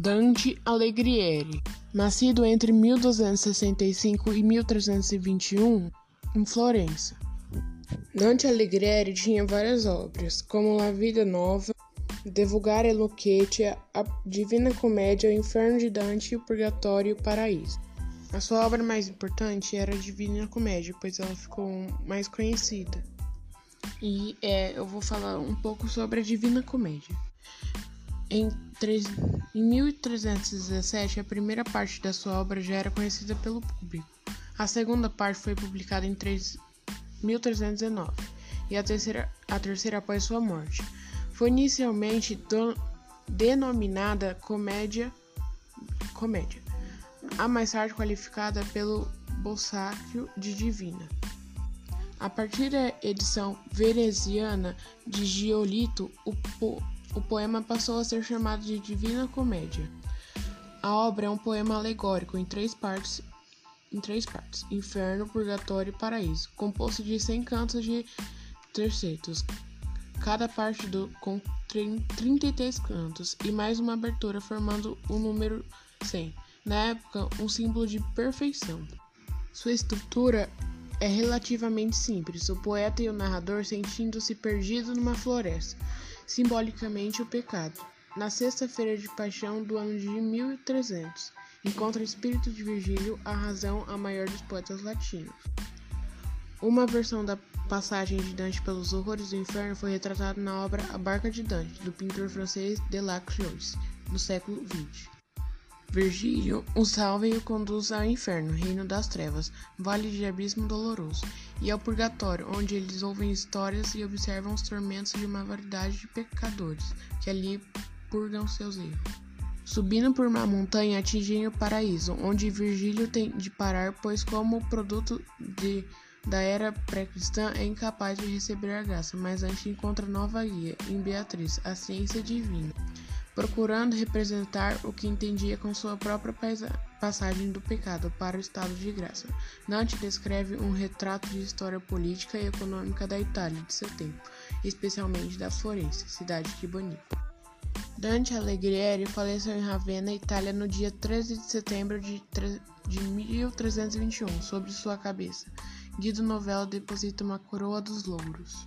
Dante Alighieri, nascido entre 1265 e 1321 em Florença. Dante Alighieri tinha várias obras, como La Vida Nova, De Vulgare Lucrezia, A Divina Comédia, O Inferno de Dante, O Purgatório e o Paraíso. A sua obra mais importante era a Divina Comédia, pois ela ficou mais conhecida. E é, eu vou falar um pouco sobre a Divina Comédia. Em, em 1317, a primeira parte da sua obra já era conhecida pelo público. A segunda parte foi publicada em 3, 1319 e a terceira, a terceira após sua morte. Foi inicialmente do, denominada Comédia, Comédia, a mais tarde qualificada pelo Bossáquio de Divina. A partir da edição veneziana de Giolito, o, o poema passou a ser chamado de Divina Comédia. A obra é um poema alegórico em três partes, em três partes: Inferno, Purgatório e Paraíso, composto de 100 cantos de tercetos, cada parte do com 33 cantos e mais uma abertura formando o número 100. Na época, um símbolo de perfeição. Sua estrutura é relativamente simples, o poeta e o narrador sentindo-se perdidos numa floresta simbolicamente o pecado. Na sexta-feira de paixão do ano de 1300, encontra o espírito de Virgílio, a razão a maior dos poetas latinos. Uma versão da passagem de Dante pelos horrores do inferno foi retratada na obra A Barca de Dante, do pintor francês Delacroix, do século XX. Virgílio o salva e o conduz ao inferno, reino das trevas, vale de abismo doloroso, e ao purgatório, onde eles ouvem histórias e observam os tormentos de uma variedade de pecadores, que ali purgam seus erros. Subindo por uma montanha, atingem o paraíso, onde Virgílio tem de parar, pois como produto de, da era pré-cristã é incapaz de receber a graça, mas antes encontra nova guia, em Beatriz, a ciência divina procurando representar o que entendia com sua própria passagem do pecado para o estado de graça. Dante descreve um retrato de história política e econômica da Itália de seu tempo, especialmente da Florença, cidade que baniu. Dante Alighieri faleceu em Ravenna, Itália, no dia 13 de setembro de, de 1321. Sobre sua cabeça, Guido Novello deposita uma coroa dos louros.